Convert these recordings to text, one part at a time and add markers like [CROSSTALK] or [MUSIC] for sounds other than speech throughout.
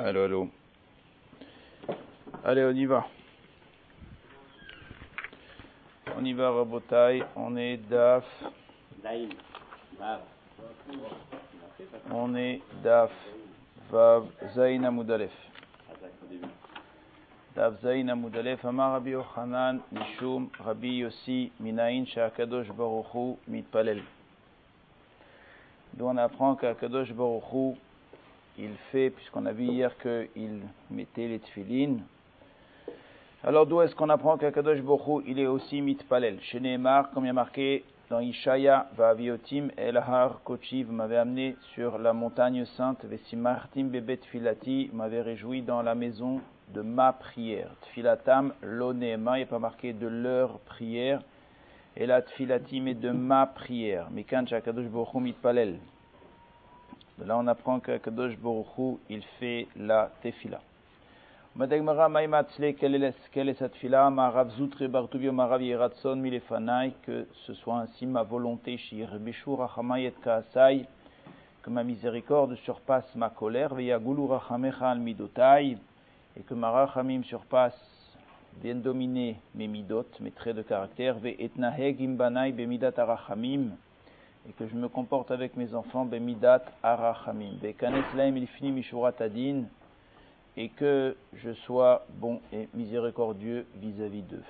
Allô, allô. Allez, on y va. On y va, Rabotai. On est DAF. On est DAF. Vav Zain Amoudalef. DAF Zain Amoudalef. Amar Rabbi Yochanan, Mishum, Rabbi Yossi, Minaïn, Shakadosh Baruchu, Mitpalel. D'où on apprend qu'Akadosh Baruchu, il fait, puisqu'on a vu hier qu'il mettait les tefilines. Alors d'où est-ce qu'on apprend qu'Akadosh Baruchu, il est aussi mitpalel Chez Nehemar, comme il y a marqué dans Ishaya, Vaviotim, Elahar, Kochi, vous m'avez amené sur la montagne sainte, Vesimartim, Bebet Filati, vous m'avez réjoui dans la maison de ma prière. Tfilatam, l'onema, il n'y a pas marqué de leur prière. Et la tfilatim est de ma prière. Mikan Shakadosh Baruchu mitpalel. De là, on apprend que Kadosh Baruchu, il fait la tefila. Madagmara Maïmatzle, quelle est cette tefila? Marav Zoutre Bartubio Marav Yeratson Milefanai, que ce soit ainsi ma volonté, Shir Beshur Rachamayet Kaasai, que ma miséricorde surpasse ma colère, Veyagulu Rachamecha al Midotai, et que ma Rachamim surpasse, vienne dominer mes midot, mes traits de caractère, Ve Etnaheg Imbanai Bemidat Arachamim, et que je me comporte avec mes enfants, Bemidat Arachamim, Bekanet Laim Ilfini Mishurat Adin, et que je sois bon et miséricordieux vis-à-vis d'eux.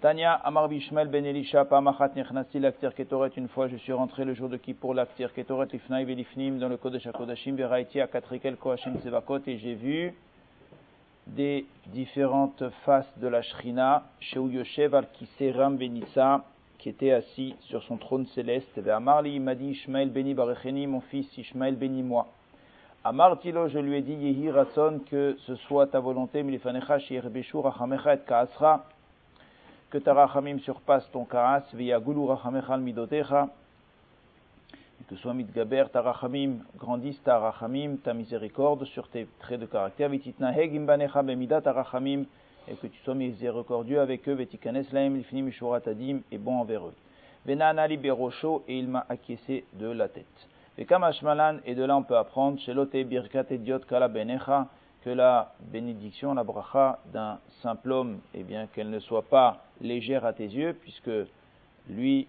Tanya Amar Bishmael Ben Elisha Pamachat Nechnasti Laktir Ketoret. Une fois, je suis rentré le jour de Kippour Laktir Ketoret Lifnai Velifnim dans le Kodesh HaKodashim Veraiti Akatrikel Koachim Sevakot et j'ai vu des différentes faces de la Shrina chez Yoshev al Kiseram Benissa qui était assis sur son trône céleste. Amarli il m'a dit Ishmael Beni Barecheni, mon fils Ishmael Beni moi. Amartilo, je lui ai dit Yehi Ratson, que ce soit ta volonté, Milifanecha Shir Rachamecha et Kaasra, que ta Rachamim surpasse ton Kaas, Veyagulu Rachamecha al Midotecha, que soit Mitgaber ta Rachamim, grandisse ta Rachamim, ta miséricorde sur tes traits de caractère, Vititna Hegim Banecha Bemida ta Rachamim, et que tu sois miséricordieux avec eux, et bon envers eux. Venana Liberocho, et il m'a acquiescé de la tête. Vekamashmalan, et de là on peut apprendre, Shelote Birkat Ediot Kala Benecha, que la bénédiction, la bracha d'un simple homme, eh bien qu'elle ne soit pas légère à tes yeux, puisque lui,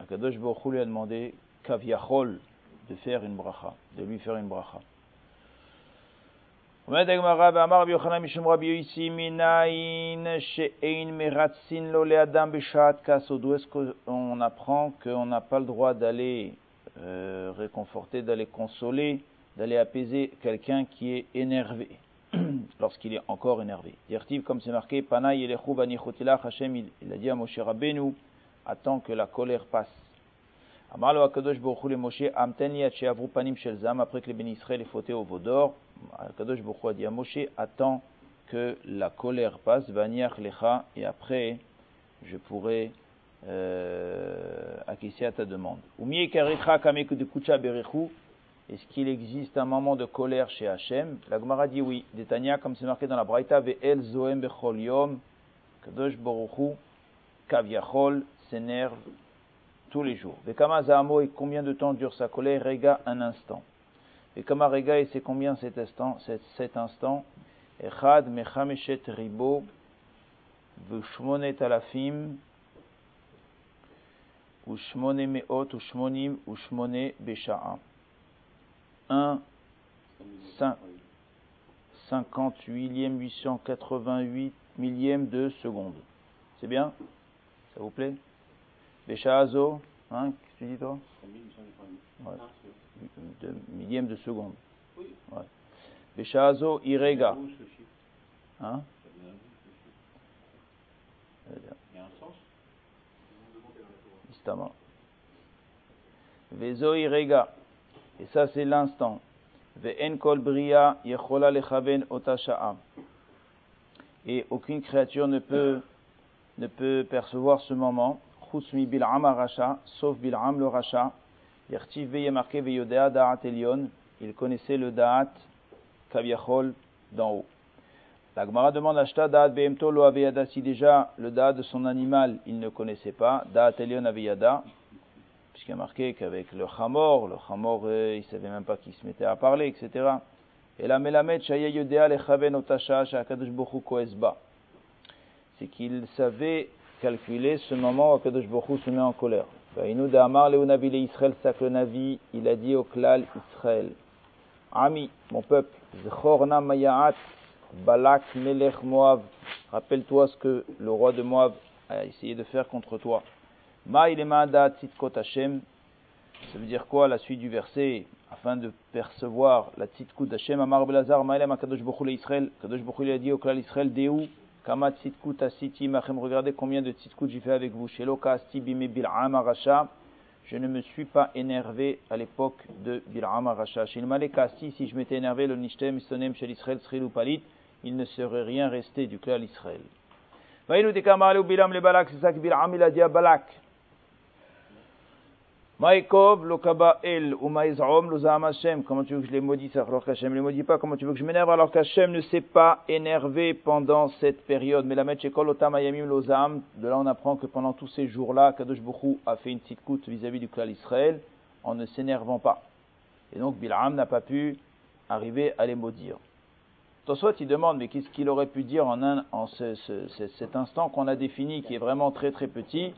Akadosh Baruch lui a demandé, Kaviachol, de faire une bracha, de lui faire une bracha. D'où est-ce qu'on apprend qu'on n'a pas le droit d'aller réconforter, d'aller consoler, d'aller apaiser quelqu'un qui est énervé, lorsqu'il est encore énervé. Dirtiv, comme c'est marqué, Panay Hashem, il a dit à Moshe Rabbeinu, attends que la colère passe. Amalo Akadosh Baruch le Moshe, Amten li panim shel zam, après que les bénisraël est fauté au veau d'or, Akadosh Baruch a dit à Moshe, attends que la colère passe, Vaniach lecha, et après, je pourrai euh, acquiescer à ta demande. Est-ce qu'il existe un moment de colère chez Hachem? La Gemara dit oui. Détania, comme c'est marqué dans la Braïta, Ve'el zoem bechol yom, Kadosh Baruchu, kaviachol, s'énerve tous les jours. Vekama zahamo, et combien de temps dure sa colère? Rega, un instant. Vekama rega, et c'est combien cet instant Cet instant Echad mechameshet ribo, v'shmonet alafim, Ushmone meot, ushmonim, ushmone besha'a. 1, 58e, 888 millième de seconde. C'est bien? Ça vous plaît? Besha'azo, hein, qu'est-ce que tu dis toi ouais. de millième de seconde. Ouais. Besha'azo, irega. Hein Vezo irega. Et ça, c'est l'instant. Ve'en kol bria yechola lechaven otasha'a. Et aucune créature ne peut, ne peut percevoir ce moment. Bil'am aracha, sauf bil'am le racha. Yertiv veye veyodea da'at elion. Il connaissait le da'at kaviachol d'en haut. La Gemara demande à Da'at Behemto lo aveyada si déjà le Da'at de son animal il ne connaissait pas, Da'at Elion aveyada, puisqu'il y a marqué qu'avec le Hamor, le Hamor euh, il ne savait même pas qu'il se mettait à parler, etc. Et la melamed shaya yodea lechaven otasha shakadosh bochu koesba. C'est qu'il savait calculer ce moment où Kadosh bochu se met en colère. Il a dit au klal Israël. Ami, mon peuple, zechorna mayaat balak melech Moav. Rappelle-toi ce que le roi de Moab a essayé de faire contre toi. Tzitkot Hashem. Ça veut dire quoi la suite du verset? Afin de percevoir la tzitkut d'Hashem Amar Belazar Ma'ilem Akadosh Bochul Israël. Kadosh Bochul a dit au clan Israël Déou Kama tzitkut asiti machem. Regardez combien de tzitkut j'ai fait avec vous. Sheloka asti bime bil'am arasha. Je ne me suis pas énervé à l'époque de Bil'am arasha. Shilmalek asti si je m'étais énervé le nishtem sonem shel Israël sril ou palit. Il ne serait rien resté du clan Israël. Vaïnou tekamale ou bilam le balak. C'est ça que Bil'am il a dit à Balak. Maïkov, Lokaba El, ou Maïzrom, Lozaham Hashem. Comment tu veux que je les maudisse alors qu'Hachem ne les maudit pas? Comment tu veux que je m'énerve alors qu'Hachem ne s'est pas énervé pendant cette période? Mais la Metchekol, Otam Ayamim, Lozaham, de là on apprend que pendant tous ces jours-là, Kadosh Bokhu a fait une petite coute vis-à-vis du clan Israël en ne s'énervant pas. Et donc Bil'am n'a pas pu arriver à les maudire. Toswat il demande, mais qu'est-ce qu'il aurait pu dire en, un, en ce, cet instant qu'on a défini, qui est vraiment très très petit?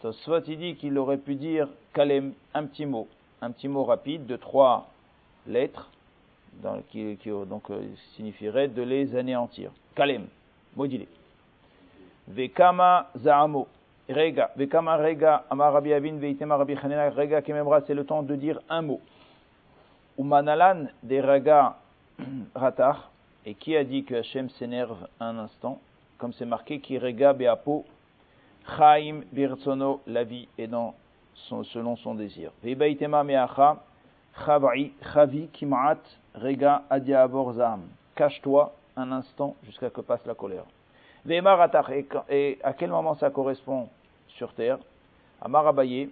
Tosfot il dit qu'il aurait pu dire Kalem, un petit mot, un petit mot rapide de trois lettres, qui, donc euh, signifierait de les anéantir. Kalem, maudit Vekama zaamo, rega, vekama rega, amar rabbi avin veitema rabbi chanena, rega kememra, c'est le temps de dire un mot. Umanalan des rega [CLEARS THROAT] ratach, et qui a dit que Hachem s'énerve un instant, comme c'est marqué, qui rega beapo, Chaim birtsono, la vie est dans son, selon son désir. Meacha, chavi kimat, rega. Cache-toi un instant jusqu'à que passe la colère. et à quel moment ça correspond sur terre? Amar Abaye,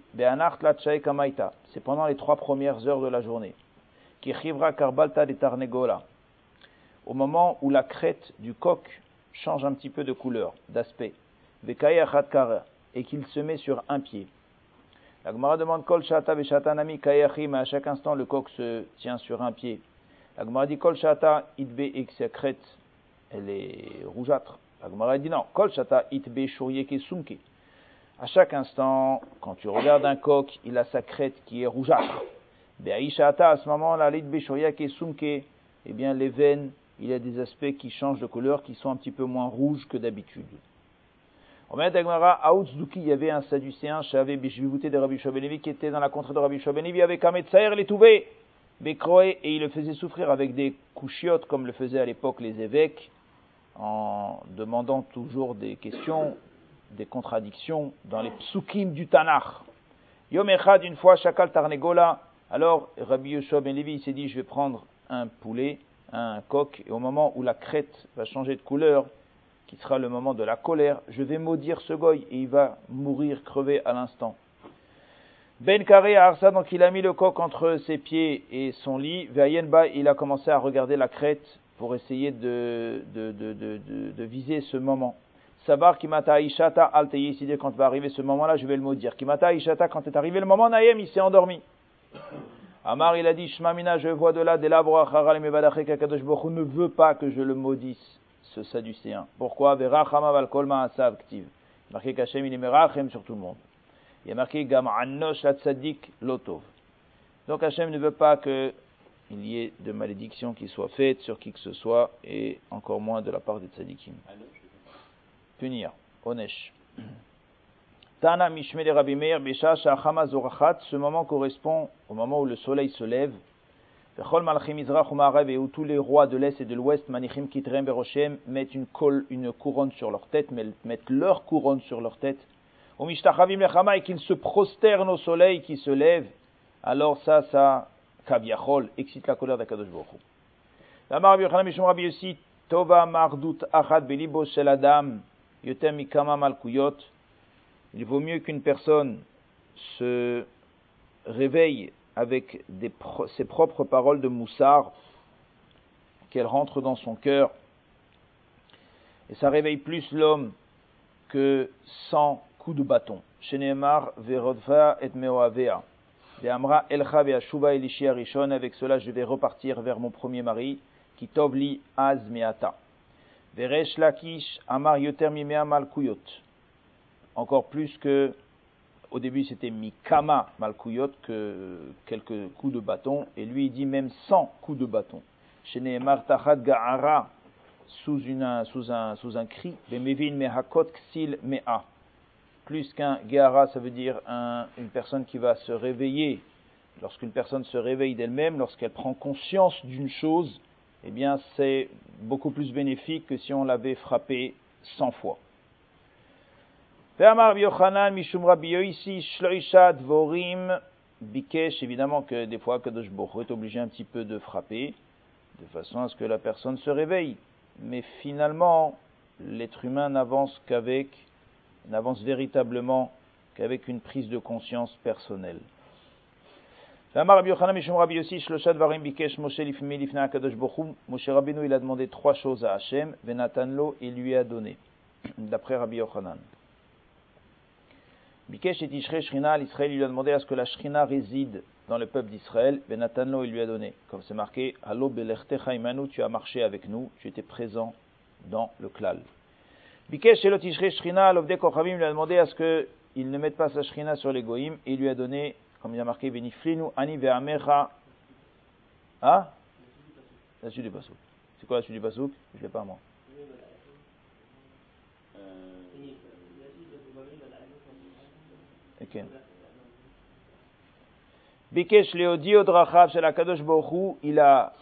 kamaita. C'est pendant les trois premières heures de la journée. Qui chivra karbalta de tarnegola. Au moment où la crête du coq change un petit peu de couleur, d'aspect et qu'il se met sur un pied. La Gemara demande Kol Shata Veshatanami Kayachim, à chaque instant le coq se tient sur un pied. La Gemara dit Kol Shata Itbe elle est rougeâtre. La Gemara dit non, Kol Shata Itbe Sumke. À chaque instant, quand tu regardes un coq, il a sa crête qui est rougeâtre. Be'aishata, à ce moment-là, l'Itbe Shurieke Sumke, eh bien les veines, il y a des aspects qui changent de couleur, qui sont un petit peu moins rouges que d'habitude. Il y avait un sadducéen, Shavé Bishvivouté de Rabbi Shobelevi, qui était dans la contrée de Rabbi Shobelevi avec Ametsaer les Touvé, Bekroé, et il le faisait souffrir avec des couchiottes, comme le faisaient à l'époque les évêques, en demandant toujours des questions, des contradictions dans les psukim du Tanakh. Yom Echad, une fois, Shakal Tarnegola, alors Rabbi Yoshua Ben s'est dit, je vais prendre un poulet, un coq, et au moment où la crête va changer de couleur, qui sera le moment de la colère, je vais maudire ce goy et il va mourir, crever à l'instant. Ben Kare Arsa, donc il a mis le coq entre ses pieds et son lit. Vayenba, il a commencé à regarder la crête pour essayer de, viser ce moment. Sabar Kimata Ishata Al quand va arriver ce moment-là, je vais le maudire. Kimata Ishata, quand est arrivé le moment, Naïm, il s'est endormi. Amar, il a dit, Shmamina, je vois de là, des labres, ne veut pas que je le maudisse ce sadducéen. Pourquoi Marqué qu'Hachem il est merachem sur tout le monde. Il y a marqué Gam annosh la tzadik lotov. Donc Hachem ne veut pas qu'il y ait de malédiction qui soit faite sur qui que ce soit et encore moins de la part des tzadikim. Punir, onesh. Tana mishme de Rabbi Meir besha ce moment correspond au moment où le soleil se lève et où tous les rois de l'Est et de l'Ouest, Manichim Kitrem Beroshem, mettent une, couronne sur leur tête, mettent leur couronne sur leur tête. Et qu'ils se prosternent au soleil qui se lève, alors ça, ça, Kabiachol, excite la colère d'Akadosh Baruch Hu. Tova Mardut Achad Belibo Shel Yotem Mikama Malkuyot. Il vaut mieux qu'une personne se réveille avec ses propres paroles de Moussard, qu'elle rentre dans son cœur. Et ça réveille plus l'homme que 100 coups de bâton. Shenemar verodva et meoavea. Amra Elcha Ve'ashuva Elishi Arishon, avec cela je vais repartir vers mon premier mari, qui tovli az meata. Veresh Lakish Amar Yoter Malkuyot. Encore plus que, au début c'était Mikama Malkuyot, que quelques coups de bâton, et lui il dit même 100 coups de bâton. Shene Martachad Ga'ara, sous, un, sous un cri, Bemevin Mehakot Ksil Mea plus qu'un Gehara, ça veut dire une personne qui va se réveiller. Lorsqu'une personne se réveille d'elle-même, lorsqu'elle prend conscience d'une chose, eh bien, c'est beaucoup plus bénéfique que si on l'avait frappé 100 fois. Bikesh, évidemment que des fois, Kadosh est obligé un petit peu de frapper, de façon à ce que la personne se réveille. Mais finalement, l'être humain n'avance qu'avec n'avance véritablement qu'avec une prise de conscience personnelle. Moshe Rabbeinu, il a demandé trois choses à Hachem, Venatanlo, il lui a donné, d'après Rabbi Yochanan. Bikesh et Tishrei Shrina, l'Israël, il lui a demandé à ce que la Shrina réside dans le peuple d'Israël, Venatanlo, il lui a donné. Comme c'est marqué, Allo belechtecha imanu, tu as marché avec nous, tu étais présent dans le klal. Bikesh Elot Shrina, l'Ovde Kochavim lui a demandé à ce qu'il ne mette pas sa Shrina sur les Goïm, et il lui a donné, comme il a marqué, Beniflinu Ani Ve'amecha. Ah La suite du Pasouk. C'est quoi la suite du Pasouk Je ne l'ai pas moi. Odrachav Shel il a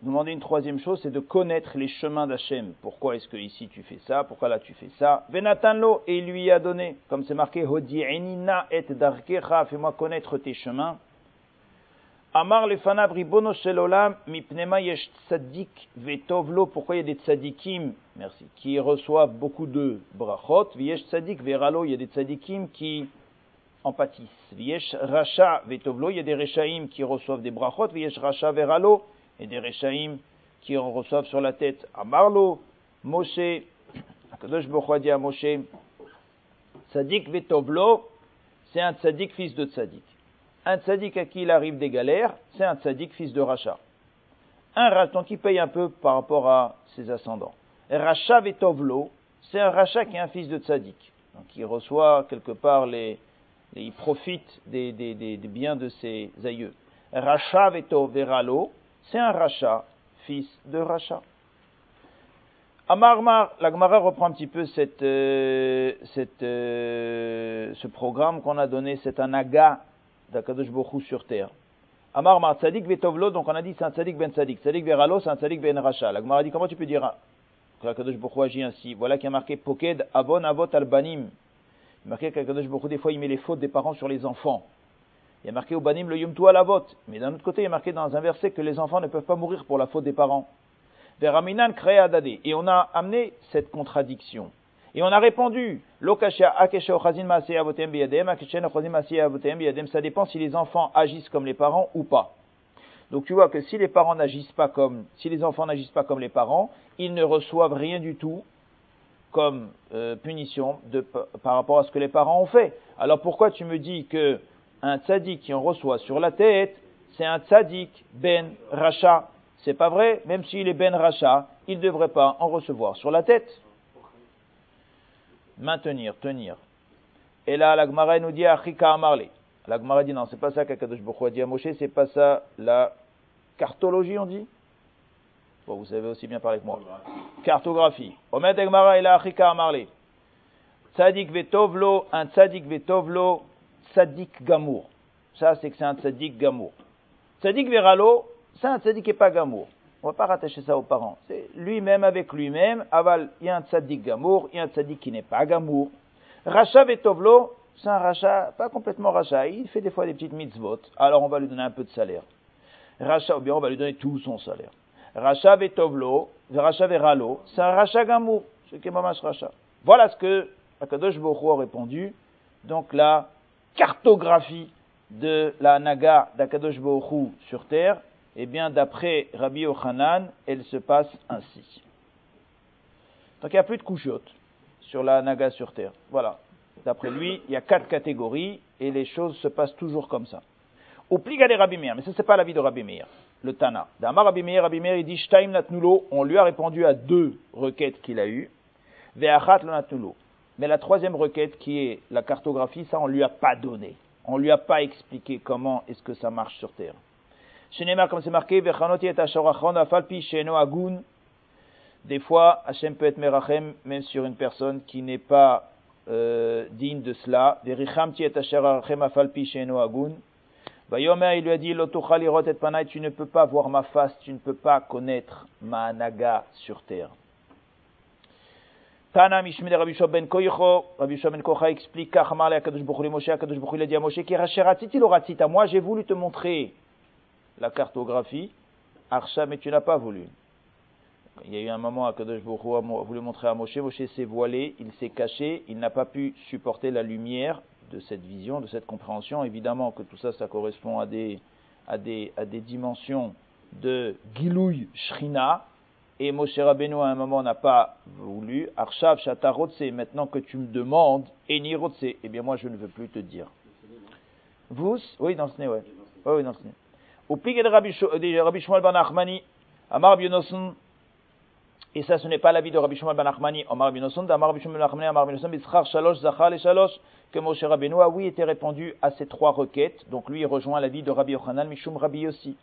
demander une troisième chose, c'est de connaître les chemins d'Hachem. Pourquoi est-ce que ici tu fais ça? Pourquoi là tu fais ça? Et il lui a donné, comme c'est marqué, Hodi'enina et fais-moi connaître tes chemins. Amar mipnema yesh vetovlo, pourquoi il y a des tzadikim, merci, qui reçoivent beaucoup de brachot, veralo, il y a des tzadikim qui en pâtissent. Viesh racha vetovlo, il y a des rechaim qui reçoivent des brachot, viesh racha veralo, et des Rechaim qui en reçoivent sur la tête. À Marlo, Moshe, Akadosh Baruch dit à Moshe, Tzadik Vetovlo, c'est un tzadik fils de tzadik. Un tzadik à qui il arrive des galères, c'est un tzadik fils de Racha. Un raton qui paye un peu par rapport à ses ascendants. Racha Vetovlo, c'est un Racha qui est un fils de tzadik. Donc il reçoit quelque part les, il profite des, biens de ses aïeux. Racha Vetoveralo, c'est un rachat, fils de rachat. Amarmar, la Gemara reprend un petit peu euh, euh, ce programme qu'on a donné, c'est un aga d'Akadosh Bokhu sur terre. Amarmar, tzadik vetovlo, donc on a dit c'est un tzadik ben tzadik. Tzadik veralo, c'est un tzadik ben racha. La Gemara dit comment tu peux dire que Akadosh Bokhu agit ainsi? Voilà qui a marqué poked avon avot albanim. A marqué qu'Akadosh Bokhu, des fois, il met les fautes des parents sur les enfants. Il y a marqué au banim le yumtu à la vote. Mais d'un autre côté, il y a marqué dans un verset que les enfants ne peuvent pas mourir pour la faute des parents. Et on a amené cette contradiction. Et on a répondu, ça dépend si les enfants agissent comme les parents ou pas. Donc tu vois que si les parents n'agissent pas comme, si les enfants n'agissent pas comme les parents, ils ne reçoivent rien du tout comme euh, punition de, par rapport à ce que les parents ont fait. Alors pourquoi tu me dis que un tzaddik qui en reçoit sur la tête, c'est un tzaddik ben racha? C'est pas vrai, même s'il est ben racha, il ne devrait pas en recevoir sur la tête. Maintenir, tenir. Et là, la Gemara nous dit Achika Amarle. La Gemara dit non, c'est pas ça qu'Akadosh Bokhu a dit à Moshe, c'est pas ça la cartologie, on dit Vous savez aussi bien parler que moi. Cartographie. Omet Gemara et la Achika Amarle. Tzadik vetovlo, un tzadik vetovlo, tzaddik gamour. Ça, c'est que c'est un tzaddik gamour. Tzaddik veralo, c'est un tzaddik qui n'est pas gamour. On va pas rattacher ça aux parents. C'est lui-même avec lui-même. Aval, il y a un tzaddik gamour, il y a un tzaddik qui n'est pas gamour. Racha vetovlo, c'est un racha, pas complètement racha. Il fait des fois des petites mitzvot. Alors on va lui donner un peu de salaire. Racha, ou bien on va lui donner tout son salaire. Racha vetovlo, racha veralo, c'est un racha gamour. Qui racha. Voilà ce que Akadosh Bokhu a répondu. Donc là, cartographie de la Naga d'Akadosh Baruch sur terre, eh bien, d'après Rabbi Ochanan, elle se passe ainsi. Donc, il n'y a plus de couchottes sur la Naga sur terre. Voilà. D'après lui, il y a quatre catégories et les choses se passent toujours comme ça. Au pliga des Rabbi Meir, mais ce n'est pas l'avis de Rabbi Meir, le Tana. D'Amar Rabbi Meir, Rabbi Meir, il dit Shtaim Natnulo, on lui a répondu à deux requêtes qu'il a eues. Ve'achat Natnulo. Mais la troisième requête, qui est la cartographie, ça, on lui a pas donné. On lui a pas expliqué comment est-ce que ça marche sur Terre. Shenema, comme c'est marqué, Vechanoti et Sheno, Agun. Des fois, Hachem peut être merachem, même sur une personne qui n'est pas euh, digne de cela. Verichamti et Afalpi, Sheno, Agun. Vayomer, il lui a dit, Lotuchalirot et Panay, tu ne peux pas voir ma face, tu ne peux pas connaître ma naga sur terre. Tana Mishmede Rabbi Ben Koicho, Rabbi Ben Kocha explique, Kachamar le Akadosh Bokhu le Moshe, Akadosh Bokhu le dit à Moshe, Kiracheratit, il aura à moi, j'ai voulu te montrer la cartographie, Archa, mais tu n'as pas voulu. Il y a eu un moment, Akadosh Bokhu a voulu montrer à Moshe, Moshe s'est voilé, il s'est caché, il n'a pas pu supporter la lumière de cette vision, de cette compréhension. Évidemment que tout ça, ça correspond à des, à des, à des dimensions de Gilouy Shrina. Et Moshe Rabbeinu, à un moment, n'a pas voulu. Arshav Shata maintenant que tu me demandes, Eni Rotse, eh bien moi, je ne veux plus te dire. Vous Oui, dans ce nez, ouais. Oui, dans ce nez. Au Rabbi Shmuel Ben Amar Bionosun, et ça, ce n'est pas l'avis de Rabbi Shmuel ben Achmani, Omar bin Osun, d'Amar Rabbi Shmuel ben Achmani, Amar bin Osun, Bitzchar Shalosh, Zachal et Shalosh, que Moshe Rabbeinu a oui été répondu à ces trois requêtes. Donc lui, il rejoint l'avis de Rabbi Yochanan, Mishum Rabbi aussi.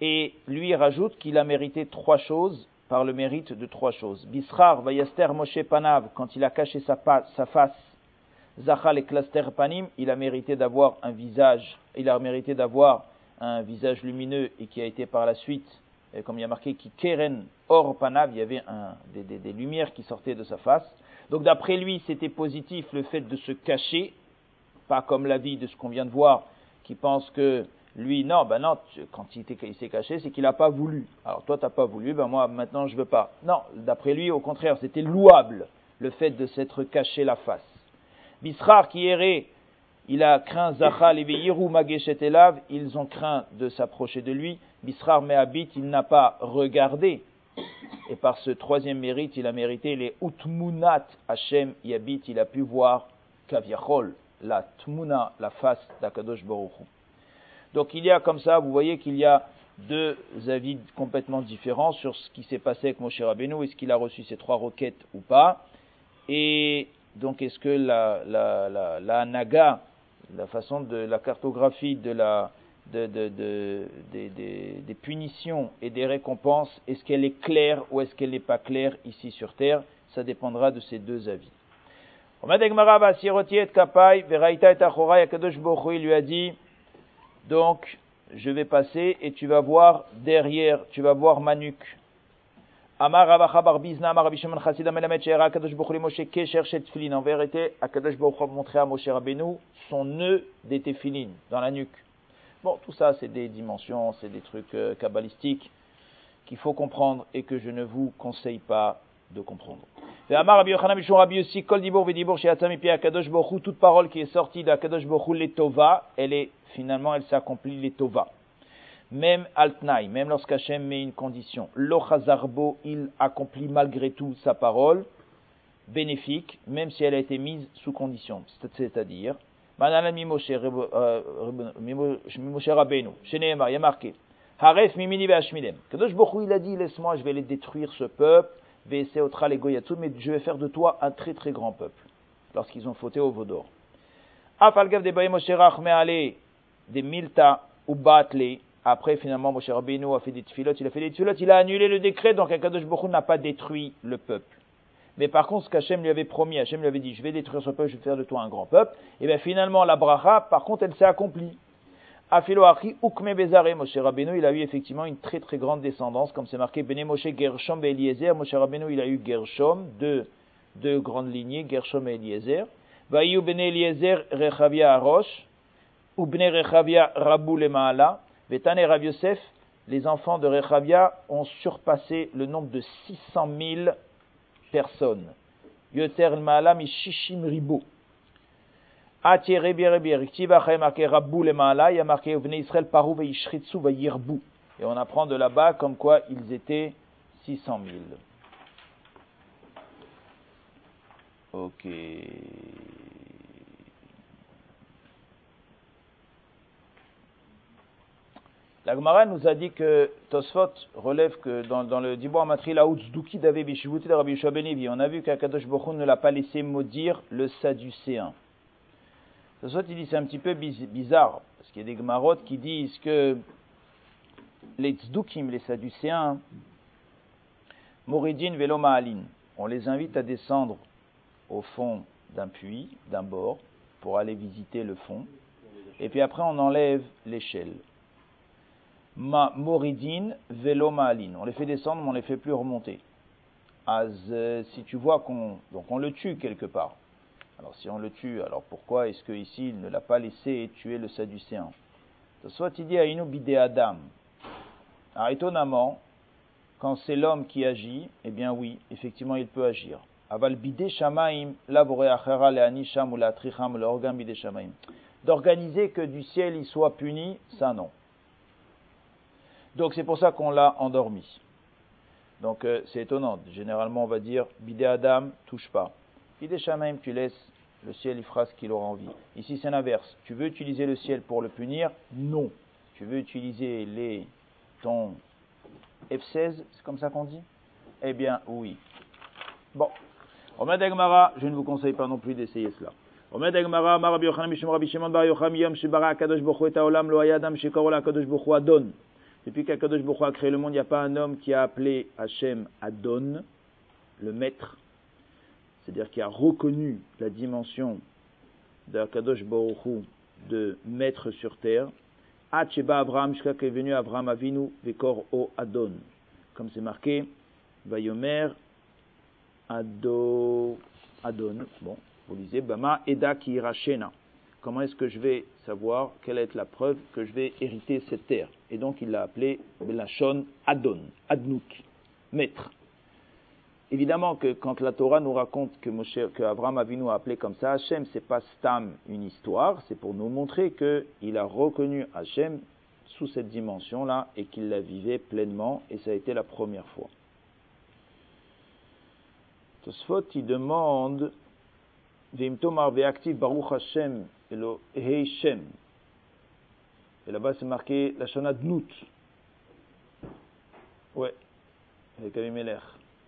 Et lui, il rajoute qu'il a mérité trois choses par le mérite de trois choses. Bisrar, Vayaster Moshe Panav, quand il a caché sa, sa face, Zachal et Klaster Panim, il a mérité d'avoir un visage, il a mérité d'avoir un visage lumineux et qui a été par la suite comme il y a marqué, qui keren or panav, il y avait des, lumières qui sortaient de sa face. Donc d'après lui, c'était positif le fait de se cacher, pas comme l'avis de ce qu'on vient de voir, qui pense que lui, non, ben non, quand il, s'est caché, c'est qu'il n'a pas voulu. Alors toi, tu n'as pas voulu, ben moi, maintenant, je veux pas. Non, d'après lui, au contraire, c'était louable, le fait de s'être caché la face. Bisrar qui errait, il a craint Zachal et Veyiru Mageshet Elav, ils ont craint de s'approcher de lui. Bisrar Mehabit, il n'a pas regardé. Et par ce troisième mérite, il a mérité les Utmunat Hashem Yabit, il a pu voir Kaviachol, la Tmuna, la face d'Akadosh Baruch Donc il y a comme ça, vous voyez qu'il y a deux avis complètement différents sur ce qui s'est passé avec Moshe Rabbeinu, est-ce qu'il a reçu ces trois requêtes ou pas? Et donc est-ce que la, Naga, la façon de la cartographie de la, de, de, de, des punitions et des récompenses, est-ce qu'elle est claire ou est-ce qu'elle n'est pas claire ici sur terre? Ça dépendra de ces deux avis. Donc, je vais passer et tu vas voir derrière, tu vas voir ma nuque. Amar Ravacha Bar Bizna, Amar Rabbi Shimon Chassidam Melamed Sheira, Kadosh Baruch Moshe Kesher Shet En vérité, Akadosh à Moshe Rabbeinu son nœud des dans la nuque. Bon, tout ça, c'est des dimensions, c'est des trucs euh, kabbalistiques qu'il faut comprendre et que je ne vous conseille pas de comprendre. Toute parole qui est sortie d'Akadosh Baruch les Tova, elle est, finalement, elle s'accomplit les Tova même Altnaï, même lorsqu'Hachem met une condition, l'Ochazarbo, il accomplit malgré tout sa parole, bénéfique, même si elle a été mise sous condition. C'est-à-dire, Manana Mimoshe Rabbeinu, Sheneemar, il y a marqué, Haref Mimini Ve'ashmidem. Kadosh Bokhu, il a dit, laisse-moi, je vais les détruire ce peuple, Ve'eseotra les Goyatsu, mais je vais faire de toi un très très grand peuple, lorsqu'ils ont fauté au Vaudor. Afalgav de Baye Moshe Rachme des Milta ou après, finalement, Moshe Rabbeinu a fait des tfilot, il a fait des tfilot, il a annulé le décret, donc Akadosh Baruch n'a pas détruit le peuple. Mais par contre, ce qu'Hachem lui avait promis, Hachem lui avait dit, je vais détruire ce peuple, je vais faire de toi un grand peuple, et bien finalement, la bracha, par contre, elle s'est accomplie. Afilo Achi Ukme Bezare, Moshe Rabbeinu, il a eu effectivement une très très grande descendance, comme c'est marqué, Bene Moshe Gershom et Eliezer, Moshe Rabbeinu, il a eu Gershom, deux, grandes lignées, Gershom et Eliezer. Vaïu Bene Eliezer Rechavia Arosh, ou Bene Rechavia Rabou Maala, et Rav Yosef, les enfants de Rechavia ont surpassé le nombre de 600 000 personnes. Yoter Maalam et Shishim Ribo. Ati Rebi Rebi Riktiva marqué Rabou le Maala, il y a marqué Vne Israël Parou ve Ishritsu va Yirbu. Et on apprend de là-bas comme quoi ils étaient 600 000. Ok. L'Agmara nous a dit que Tosfot relève que dans, le Dibois Matri la Duki de Rabbi Benevi, on a vu qu'Akadosh Bochon ne l'a pas laissé maudire le Sadducéen. Tosfot il dit c'est un petit peu bizarre, parce qu'il y a des Gmarot qui disent que les Tzdukim, les Sadducéens, Mouridin Velo Ma'alin, on les invite à descendre au fond d'un puits, d'un bord, pour aller visiter le fond, et puis après on enlève l'échelle ma moridine velo ma'alin. On les fait descendre, mais on les fait plus remonter. As, euh, si tu vois qu'on donc on le tue quelque part. Alors si on le tue, alors pourquoi est-ce que ici il ne l'a pas laissé tuer le Sadducéen? Soit il dit à Adam. Alors étonnamment, quand c'est l'homme qui agit, eh bien oui, effectivement il peut agir. Aval shamaim, achara ou la tricham. D'organiser que du ciel il soit puni, ça non. Donc c'est pour ça qu'on l'a endormi. Donc euh, c'est étonnant. Généralement on va dire Bidé Adam, touche pas. Bidé Shamaim, tu laisses le ciel, il fera ce qu'il aura envie. Ici c'est l'inverse. Tu veux utiliser le ciel pour le punir? Non. Tu veux utiliser les, ton F16, c'est comme ça qu'on dit? Eh bien oui. Bon. Omed Agmara, je ne vous conseille pas non plus d'essayer cela. Omed Agmara, Marabi Yochanan, Mishim Rabbi Shimon Bar Yocham, Yom Shibara, Kadosh Bokhu et Haolam, Lo Ayadam, Shekorola, Kadosh Bokhu Adon. Depuis qu'Akadosh Baruch a créé le monde, il n'y a pas un homme qui a appelé Hachem Adon, le maître, c'est-à-dire qui a reconnu la dimension d'Akadosh Baruch de maître sur terre. Hacheba Abraham, jusqu'à est venu Abraham Avinu, Vekor O Adon. Comme c'est marqué, Vayomer Ado, Adon. Bon, vous lisez, Bama Eda Kirachena comment est-ce que je vais savoir quelle est la preuve que je vais hériter cette terre? Et donc il l'a appelé Belachon Adon, Adnouk, maître. Évidemment que quand la Torah nous raconte que, Moshe, que Abraham Avinu a appelé comme ça Hachem, c'est pas Stam une histoire, c'est pour nous montrer qu'il a reconnu Hachem sous cette dimension-là et qu'il la vivait pleinement, et ça a été la première fois. Tosfot, il demande Tomar Baruch Hashem et le Heishem. Et là-bas, c'est marqué la Shana Dnout. Ouais, avec Avimelech.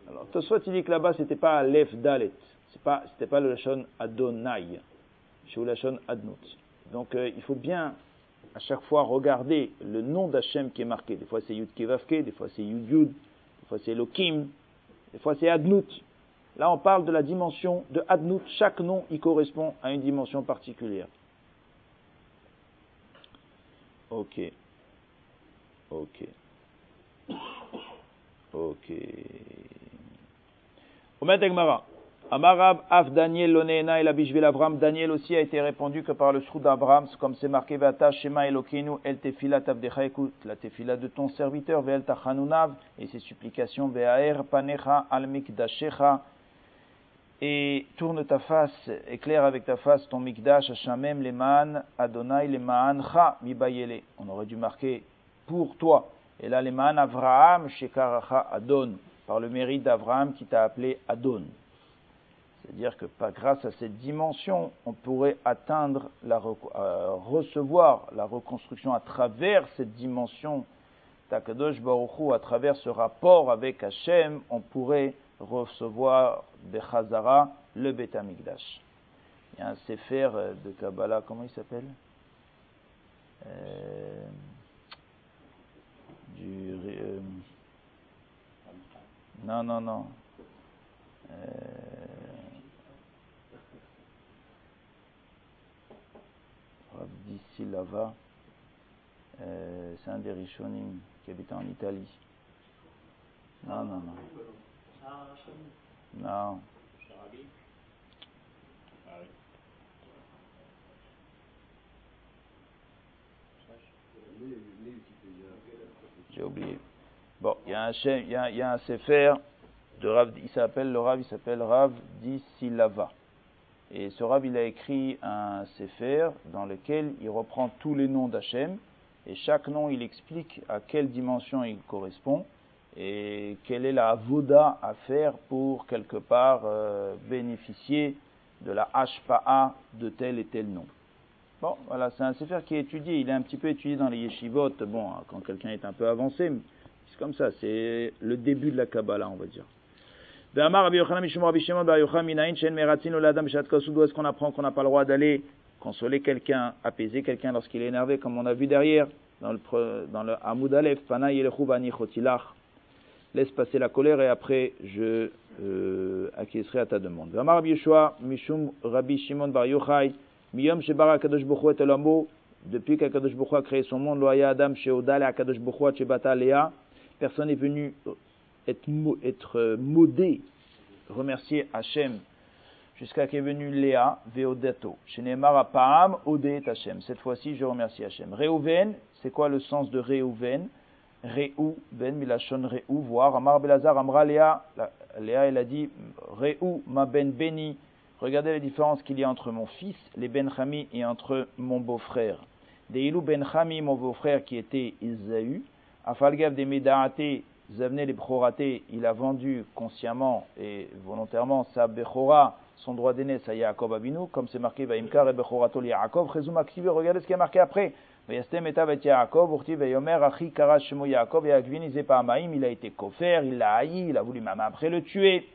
Alors, Tosfot, il dit que là-bas, c'était pas Lef Dalet. C'est pas, c'était pas le Adonai. C'est le Lashon Adnout. Donc, euh, il faut bien, à chaque fois, regarder le nom d'Hachem qui est marqué. Des fois, c'est Yud Kevavke, des fois, c'est Yud Yud, des fois, c'est Elohim, des fois, c'est Adnout. Là, on parle de la dimension de Adnout. Chaque nom y correspond à une dimension particulière. Ok. Ok. Ok. Omet Egmara. Amarab Af Daniel Loneena et la Avram. Daniel aussi a été répondu que par le srou d'Abraham, comme c'est marqué Vata Shema Elokeinu El Tefila Tabdecha écoute la Tefila de ton serviteur Ve'el Tachanunav et ses supplications Ve'aer Panecha Al Mikdashecha et tourne ta face, éclaire avec ta face ton mikdash, Hashamem, leman, Adonai, leman, cha, mibayele. On aurait dû marquer pour toi. Et là, leman, Avraham, shekaracha, Adon, par le mérite d'Avraham qui t'a appelé Adon. C'est-à-dire que grâce à cette dimension, on pourrait atteindre, la, euh, recevoir la reconstruction à travers cette dimension d'Akadosh Baruch à travers ce rapport avec Hachem, on pourrait recevoir de Chazara le Beth Amikdash. Il y a un Sefer de Kabbalah, comment il s'appelle? Euh, du, euh, Non, non, non. Euh, euh, c'est un des Rishonim qui habite en Italie. Non, non, non. Non. J'ai oublié. Bon, il y a un il sefer de Rav, il s'appelle le Rav, il s'appelle Rav Disilava. Et ce Rav, il a écrit un sefer dans lequel il reprend tous les noms d'Hachem et chaque nom, il explique à quelle dimension il correspond et quelle est la voda à faire pour quelque part euh, bénéficier de la hashpa'a de tel et tel nom? Bon, voilà, c'est un sefer qui est étudié. Il est un petit peu étudié dans les yeshivot. Bon, quand quelqu'un est un peu avancé, c'est comme ça. C'est le début de la Kabbalah, on va dire. Est-ce qu'on apprend qu'on n'a pas le droit d'aller consoler quelqu'un, apaiser quelqu'un lorsqu'il est énervé, comme on a vu derrière dans le, dans le Hamoud Aleph, laisse passer la colère et après je euh, acquiescerai à ta demande. Mishum Rabbi Shimon Bar Yochai, Miyom Shebara Kadosh et Elamo, depuis qu'Akadosh Bokhu a créé son monde, Loya Adam Sheodal et Akadosh Bokhu Chebata Lea, personne n'est venu être, être euh, modé, remercier Hachem, jusqu'à qu'il est venu Léa, Veodato. Shenemar Apam, Ode Hachem. Cette fois-ci, je remercie Hachem. Reuven, c'est quoi le sens de Reuven Reu, Ben Milachon Reu, voir. Amar Belazar, Amra Léa, Léa, elle a dit, Reu, ma Ben Beni. Regardez la différence qu'il y a entre mon fils, les Ben Chami, et entre mon beau-frère. Deilou Ben Chami, mon beau-frère, qui était Isaü. Afalgav de Medaate, Zavne les il a vendu consciemment et volontairement sa Bechora, son droit d'aînesse à Yaakov Abinu, comme c'est marqué Vaimkar et Bechorato Yaakov, regardez ce qui est marqué après. Il a été kofer, il l'a haï, il a voulu même après le tuer.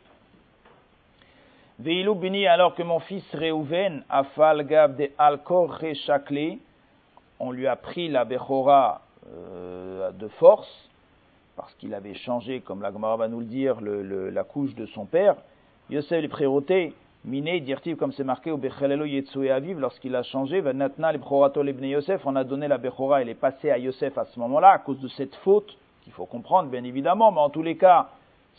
Alors que mon fils Reuven, Afal Gav de Alkor Rechakle, on lui a pris la Bechora euh, de force, parce qu'il avait changé, comme la va nous le dire, la couche de son père. Yosef les préroté, miné, dirtiv, comme c'est marqué, au Bechelelo Aviv, lorsqu'il a changé, Natna les Prorato Lebne Yosef, on a donné la Bechora, elle est passée à Yosef à ce moment-là, à cause de cette faute, qu'il faut comprendre, bien évidemment, mais en tous les cas,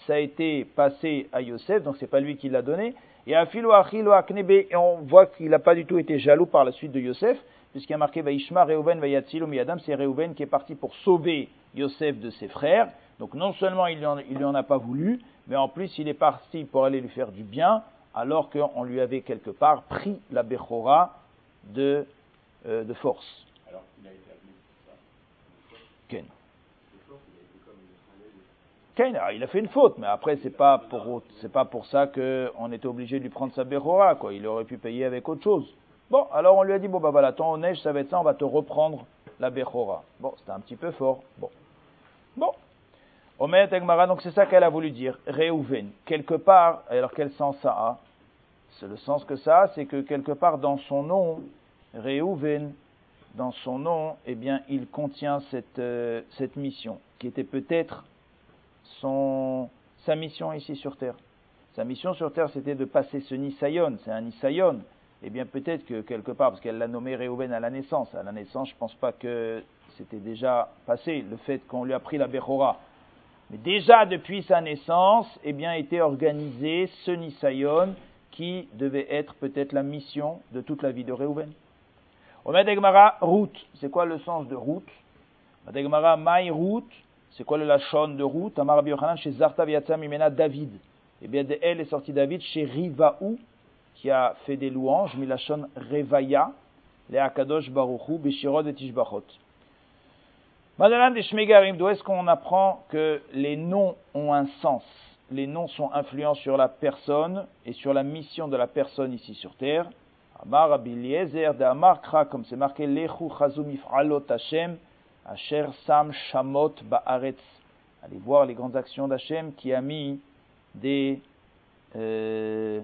ça a été passé à Yosef, donc c'est pas lui qui l'a donné. Et à Philo Achilo et on voit qu'il n'a pas du tout été jaloux par la suite de Yosef, puisqu'il a marqué Vaishma Reuven Vayatzilu Miyadam, c'est Reuven qui est parti pour sauver Yosef de ses frères. Donc non seulement il ne lui en a pas voulu, mais en plus il est parti pour aller lui faire du bien, alors qu'on lui avait quelque part pris la Bechora de, euh, de force. Alors il a été Ken. Ken, ah, il a fait une faute, mais après c'est pas pour c'est pas pour ça qu'on était obligé de lui prendre sa Bechora, quoi. Il aurait pu payer avec autre chose. Bon, alors on lui a dit bon bah voilà, ton neige ça va être ça, on va te reprendre la Bechora. Bon, c'était un petit peu fort. Bon. Bon. Omet Egmara, donc c'est ça qu'elle a voulu dire. Réouven. Quelque part, alors quel sens ça a? C'est le sens que ça a, c'est que quelque part dans son nom, Réouven, dans son nom, eh bien, il contient cette, euh, cette mission, qui était peut-être son, sa mission ici sur Terre. Sa mission sur Terre, c'était de passer ce Nisayon. C'est un Nisayon eh bien peut-être que quelque part, parce qu'elle l'a nommé Réhouven à la naissance, à la naissance, je ne pense pas que c'était déjà passé, le fait qu'on lui a pris la Bechora. Mais déjà depuis sa naissance, eh bien était organisé ce Nisayon qui devait être peut-être la mission de toute la vie de Réhouven. Omed Egmara, route. C'est quoi le sens de route? Omed Egmara, maï route. C'est quoi le lachon de route? Amar chez Zarta Imena David. Eh bien de elle est sorti David chez Rivaou, qui a fait des louanges, Milachon Revaya, les Akadosh Baruchu, Bishirod et Tishbachot. Madalan des Shmegarim, d'où est-ce qu'on apprend que les noms ont un sens? Les noms sont influents sur la personne et sur la mission de la personne ici sur terre. Amar Abiliezer de Amar comme c'est marqué, Lechu Chazum Ifralot Hashem, Asher Sam Shamot Baaretz. Allez voir les grandes actions d'Hachem qui a mis des. Euh,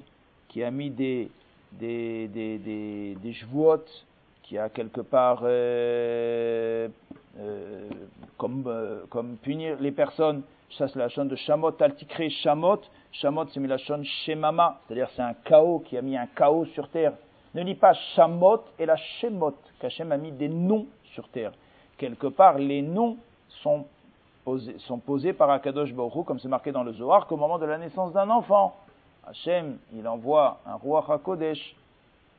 qui a mis des, des, des, des, des qui a quelque part euh, comme, euh, comme punir les personnes. Ça, c'est la chaîne de Shamot, Altikre Shamot. Shamot, c'est la chaîne Shemama, c'est-à-dire c'est un chaos qui a mis un chaos sur terre. Ne lis pas Shamot et la Shemot, qu'Hachem a mis des noms sur terre. Quelque part, les noms sont posés, par Akadosh Baruch comme c'est marqué dans le Zohar, qu'au moment de la naissance d'un enfant. Hachem, il envoie un roi HaKodesh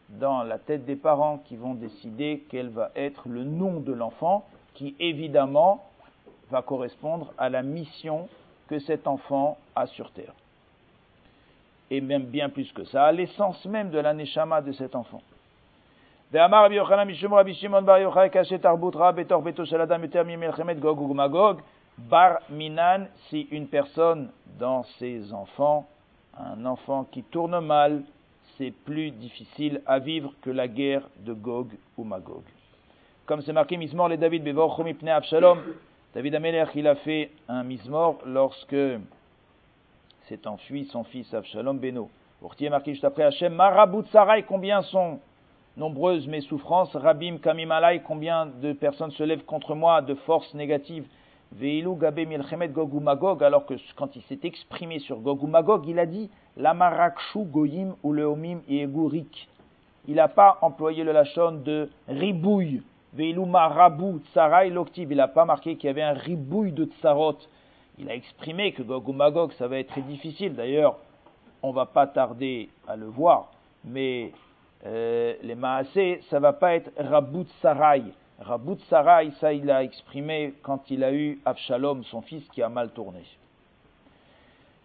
dans la tête des parents qui vont décider quel va être le nom de l'enfant, qui évidemment va correspondre à la mission que cet enfant a sur terre. Et même bien plus que ça, à l'essence même de l'aneshama de cet enfant. Bar Minan, si une personne dans ses enfants un enfant qui tourne mal, c'est plus difficile à vivre que la guerre de Gog ou Magog. Comme c'est marqué Mismor les David Bevorchom Ipne Abshalom, David Ameler, il a fait un Mismor lorsque s'est enfui son fils Abshalom Beno. Pourtier marqué juste après Hachem, Marabout Sarai, combien sont nombreuses mes souffrances, Rabim Kamimalai, combien de personnes se lèvent contre moi de forces négatives, Veilou Gabe Milchemet Gog Magog, alors que quand il s'est exprimé sur Gog ou Magog, il a dit Lamarakshu Goyim ou Leomim Yegurik. Il n'a pas employé le lachon de ribouille, Veilou Marabou Tsarai Loktiv. Il n'a pas marqué qu'il y avait un ribouille de tsarot. Il a exprimé que Gog Magog, ça va être très difficile. D'ailleurs, on va pas tarder à le voir, mais euh, les Maasé, ça va pas être Rabout Sarai. Rabout Sarai, ça il a exprimé quand il a eu Avshalom, son fils, qui a mal tourné.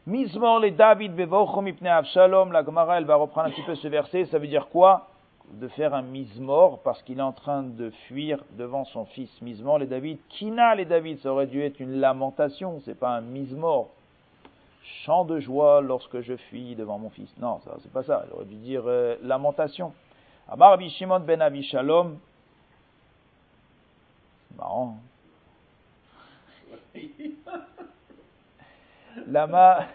Mismor les David bevochom ipne Avshalom, la Gemara elle va reprendre un petit peu ce verset, ça veut dire quoi? De faire un mismor parce qu'il est en train de fuir devant son fils. Mismor les David, Kina les David, ça aurait dû être une lamentation, c'est pas un mismor chant de joie lorsque je fuis devant mon fils. Non, ça c'est pas ça. Il aurait dû dire euh, lamentation. Amar Shimon ben Avishalom. Marrant. Lama,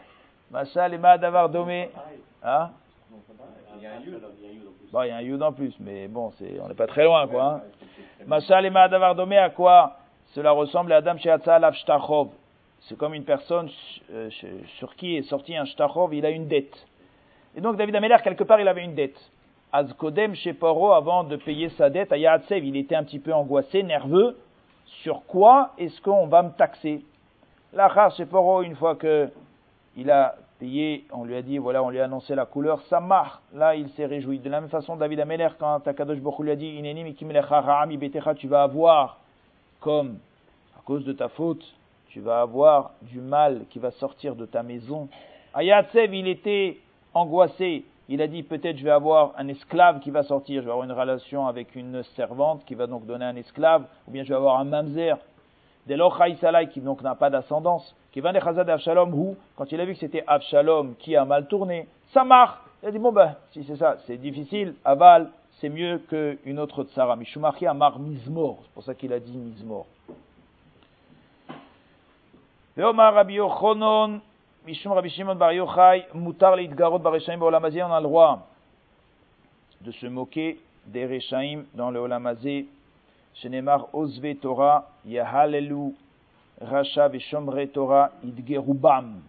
Machal et domé. Hein Bon, il y a un yud en plus, mais bon, c'est, on n'est pas très loin, quoi. Hein. Machal et d'avoir domé à quoi Cela ressemble à Adam Sheatza Avshtachov c'est comme une personne euh, sur qui est sorti un shtachov, il a une dette. Et donc David Ameller, quelque part, il avait une dette. Azkodem chez Poro, avant de payer sa dette à Yahatsev, il était un petit peu angoissé, nerveux. Sur quoi est-ce qu'on va me taxer? Là, chez Poro, une fois que il a payé, on lui a dit, voilà, on lui a annoncé la couleur, ça marche. Là, il s'est réjoui. De la même façon, David Ameller, quand Takadosh Bokhu lui a dit, tu vas avoir, comme, à cause de ta faute, tu vas avoir du mal qui va sortir de ta maison. Ayatsev, il était angoissé. Il a dit peut-être je vais avoir un esclave qui va sortir, je vais avoir une relation avec une servante qui va donc donner un esclave, ou bien je vais avoir un mamzer. Dès lors, qui donc n'a pas d'ascendance, qui va Avshalom, ou quand il a vu que c'était Avshalom qui a mal tourné, ça marche. Il a dit bon ben, si c'est ça, c'est difficile, aval, c'est mieux qu'une autre tsara. Mishumari Amar Mizmor, c'est pour ça qu'il a dit Mizmor. On a le droit de se moquer des dans le Olamazé. Shenemar Ozve Torah, Yahalelu, Racha Veshomre Torah, Idgerubam.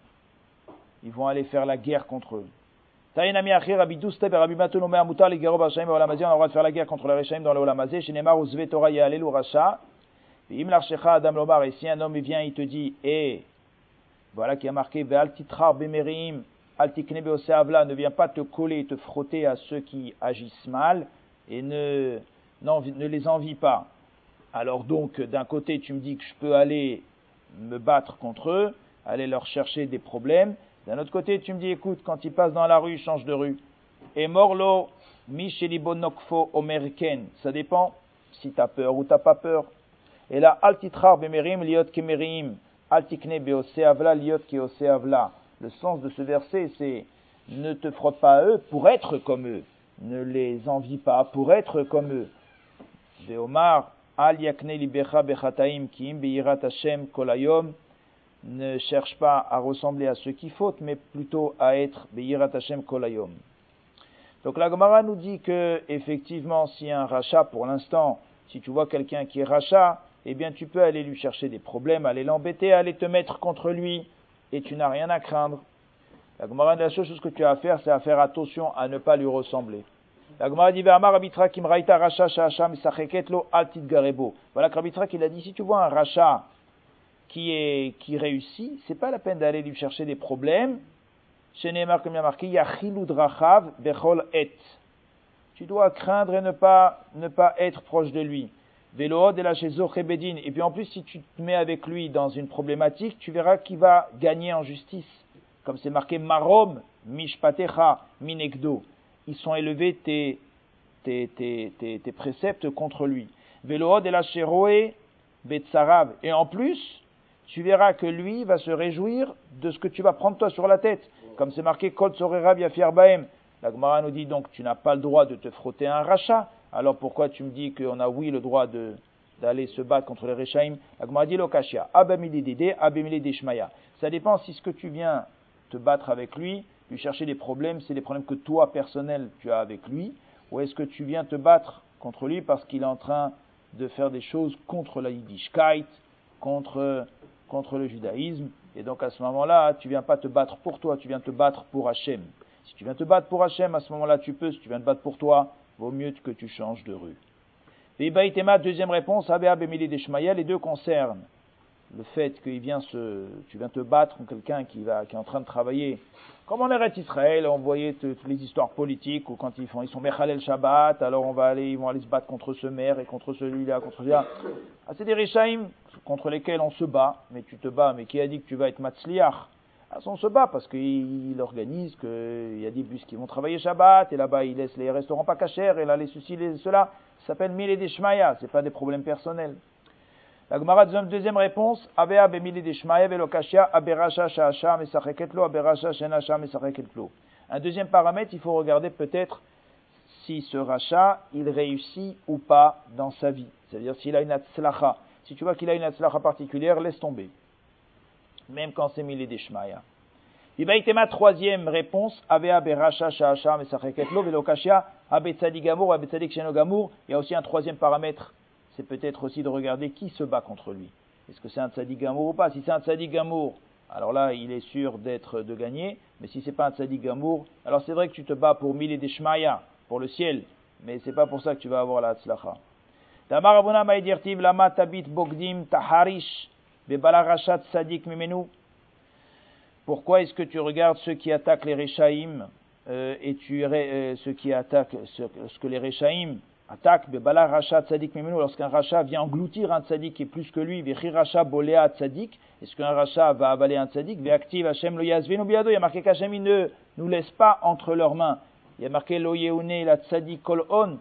Ils vont aller faire la guerre contre eux. Taïnami Achi Rabbi Douste Rabbi Maton Omer Mutar Leitgarot Bar Reshaim Olamazé, on faire la guerre contre les Reshaim dans le Olamazé. Shenemar Ozve Torah, Yahalelu, Racha, Adam Lomar, et si un homme vient, il te dit, eh, voilà qui a marqué, bemerim, ne viens pas te coller, te frotter à ceux qui agissent mal, et ne, ne les envie pas. Alors donc, d'un côté, tu me dis que je peux aller me battre contre eux, aller leur chercher des problèmes. D'un autre côté, tu me dis, écoute, quand ils passent dans la rue, change de rue. Et morlo, michelibonokfo omerken. Ça dépend si tu as peur ou tu n'as pas peur. Et là, altitrar bemerim liot kemerim, altikne beose avla liot keose avla. Le sens de ce verset, c'est ne te frotte pas à eux pour être comme eux. Ne les envie pas pour être comme eux. Beomar, al yakne libecha bechataim beirat Hashem kolayom. Ne cherche pas à ressembler à ceux qui fautent, mais plutôt à être beirat Hashem kolayom. Donc la Gemara nous dit que, effectivement, si un rachat, pour l'instant, si tu vois quelqu'un qui est rachat, eh bien tu peux aller lui chercher des problèmes, aller l'embêter, aller te mettre contre lui, et tu n'as rien à craindre. La Gemara la seule chose que tu as à faire, c'est à faire attention à ne pas lui ressembler. La Gemara dit Rabitra kim raita racha lo altit garebo. Voilà Rabitra qu'il a dit si tu vois un rachat qui est qui réussit, c'est pas la peine d'aller lui chercher des problèmes. Chez Neymar comme il a marqué drachav bechol et. Tu dois craindre et ne pas ne pas être proche de lui. Et puis en plus, si tu te mets avec lui dans une problématique, tu verras qu'il va gagner en justice. Comme c'est marqué Marom, Mishpatecha, Minekdo. Ils sont élevés tes, tes, tes, tes, préceptes contre lui. Velood et la Betsarav. Et en plus, tu verras que lui va se réjouir de ce que tu vas prendre toi sur la tête. Comme c'est marqué Kol Sorera Baem. La Gemara nous dit donc tu n'as pas le droit de te frotter un rachat. Alors pourquoi tu me dis qu'on a oui le droit d'aller se battre contre les Rechaim La Gemara dit lokashia, abamili abamili Ça dépend si ce que tu viens te battre avec lui, lui chercher des problèmes, c'est des problèmes que toi personnel tu as avec lui, ou est-ce que tu viens te battre contre lui parce qu'il est en train de faire des choses contre la Yiddishkeit, contre, contre le judaïsme, et donc à ce moment-là, tu viens pas te battre pour toi, tu viens te battre pour Hachem. Si tu viens te battre pour Hachem, à ce moment-là, tu peux. Si tu viens te battre pour toi, vaut mieux que tu changes de rue. deuxième réponse, Abéa Deshmaya, les deux concernent le fait qu'il vient se, tu viens te battre contre quelqu'un qui est en train de travailler. Comme en Eretz Israël, on voyait toutes les histoires politiques où quand ils font, ils sont Mechalel Shabbat, alors on va aller, ils vont aller se battre contre ce maire et contre celui-là, contre celui-là. Ah, c'est des Rishaim contre lesquels on se bat, mais tu te bats, mais qui a dit que tu vas être Matzliach? Ah, on se bat parce qu'il organise qu'il y a des bus qui vont travailler Shabbat, et là-bas il laisse les restaurants pas cachers, et là les ceci, les cela. Ça s'appelle Mille et des Shmaya, c'est pas des problèmes personnels. La Gemara deuxième réponse, Abea bemili deshmaya velokashia, aberacha sha'asha mesacheketlo, aberacha shenasha mesacheketlo. Un deuxième paramètre, il faut regarder peut-être si ce rachat, il réussit ou pas dans sa vie. C'est-à-dire s'il a une atzlacha. Si tu vois qu'il a une atzlacha particulière, laisse tomber. Même quand c'est mili deshmaya. ma troisième réponse, Abea beracha sha'asha mesacheketlo, velokashia, abetzadik gamur, abetzadik. Il y a aussi un troisième paramètre c'est peut-être aussi de regarder qui se bat contre lui. Est-ce que c'est un tzadik ou pas? Si c'est un tzadik alors là, il est sûr d'être de gagner. Mais si c'est pas un tzadik alors c'est vrai que tu te bats pour mille et des shmaya, pour le ciel, mais c'est pas pour ça que tu vas avoir la tzlacha. lama tabit bogdim taharish tzadik mimenu. Pourquoi est-ce que tu regardes ceux qui attaquent les Rechaim euh, et tu euh, ceux qui attaquent ce, que les Rechaim attaque bebala racha tzadik mimenu lorsqu'un racha vient engloutir un tzadik qui est plus que lui vechi racha bolea tzadik est-ce qu'un racha va avaler un tzadik? Ve'active Hashem lo yazvinu biado il y a marqué qu'Hashem ne nous laisse pas entre leurs mains. Il y a marqué lo la tzadik kol on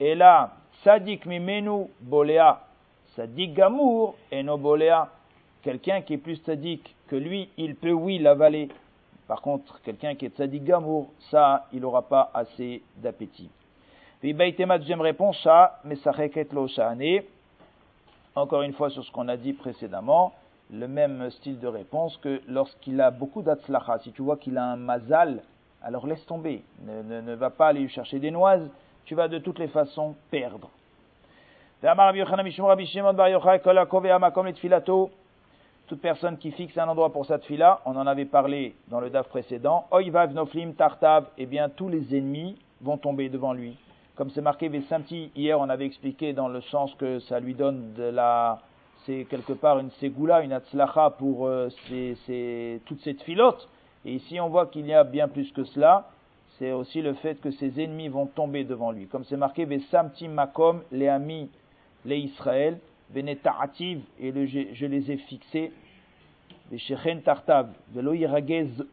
et là tzadik mimenu bolea tzadik gamour et no bolea quelqu'un qui est plus tzadik que lui il peut oui l'avaler. Par contre quelqu'un qui est tzadik gamour ça il n'aura pas assez d'appétit deuxième réponse, Encore une fois sur ce qu'on a dit précédemment, le même style de réponse que lorsqu'il a beaucoup d'atzlacha. Si tu vois qu'il a un mazal, alors laisse tomber. Ne, va pas aller chercher des noises, tu vas de toutes les façons perdre. Toute personne qui fixe un endroit pour sa fila, on en avait parlé dans le DAF précédent, Oivav Noflim Tartav, eh bien tous les ennemis vont tomber devant lui comme c'est marqué Vesamti, hier on avait expliqué dans le sens que ça lui donne de la, c'est quelque part une ségoula, une atzlacha pour euh, toutes ces filotes. Et ici on voit qu'il y a bien plus que cela, c'est aussi le fait que ses ennemis vont tomber devant lui. Comme c'est marqué Vesamti makom, les amis, les Israël, veneta'ativ, et je, les ai fixés, Veshechen tartav, velo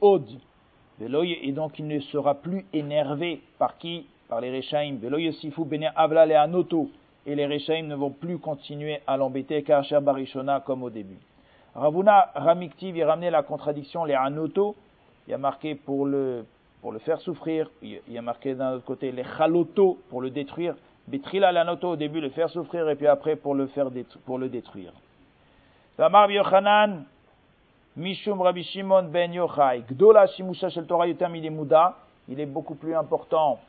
od, et donc il ne sera plus énervé par qui? Par les Rechaim, bene avla le anoto, et les Rechaim ne vont plus continuer à l'embêter car cher Barishona comme au début. Ravuna Ramiktiv y ramenait la contradiction les anoto, il y a marqué pour le, pour le faire souffrir, il y a marqué d'un autre côté les chaloto pour le détruire, betrila l'anoto au début le faire souffrir et puis après pour le faire pour le détruire. Yochanan, Mishum Rabbi Shimon ben Yochai, Gdola Shimusha Shel Torah Yotam il est beaucoup plus important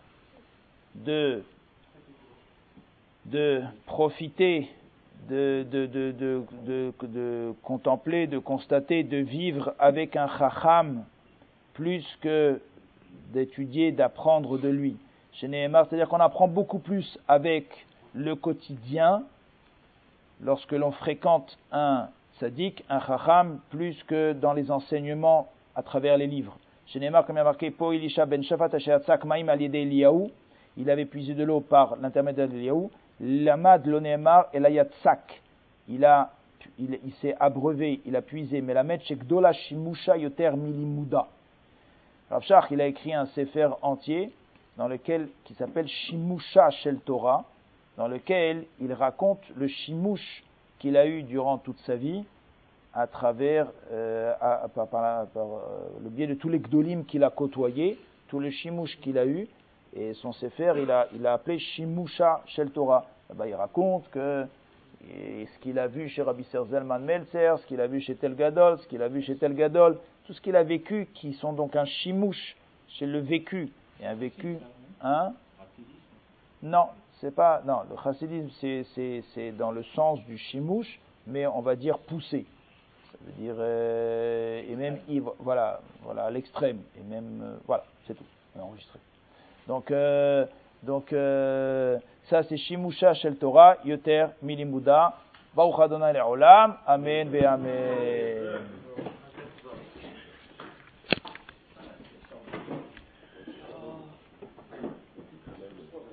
de, profiter, de, contempler, de constater, de vivre avec un chacham plus que d'étudier, d'apprendre de lui. Chez Nehemar, c'est-à-dire qu'on apprend beaucoup plus avec le quotidien lorsque l'on fréquente un sadique, un chacham, plus que dans les enseignements à travers les livres. Chez Nehemar, comme il y a marqué, Po ben Shafat Maim Eliyahu, il avait puisé de l'eau par l'intermédiaire d'Eliaou, l'amad l'onémar et l'ayatsak. Il a, il, il s'est abreuvé, il a puisé, mais la metche gdola shimusha yoter milimuda. Rav Shach, il a écrit un sefer entier dans lequel, qui s'appelle Shimusha Shel Torah, dans lequel il raconte le shimush qu'il a eu durant toute sa vie à travers, euh, par, euh, le biais de tous les gdolim qu'il a côtoyés, tout le shimouch qu'il a eu, et son sefer, il a, il a appelé Shimusha Shel Torah. il raconte que ce qu'il a vu chez Rabbi Selman Meltzer, ce qu'il a vu chez Tel Gadol, ce qu'il a vu chez Tel Gadol, tout ce qu'il a vécu, qui sont donc un shimouch, chez le vécu. Et un vécu, hein Non, c'est pas, non, le chassidisme, c'est dans le sens du shimouch, mais on va dire poussé. Ça veut dire, euh, et même, voilà, voilà, l'extrême, et même, euh, voilà, c'est tout, enregistré. Donc, euh, donc euh, ça c'est Shimusha Shel Torah, Yoter Milimuda, Baruch Adonai Le'olam, Amen Amen.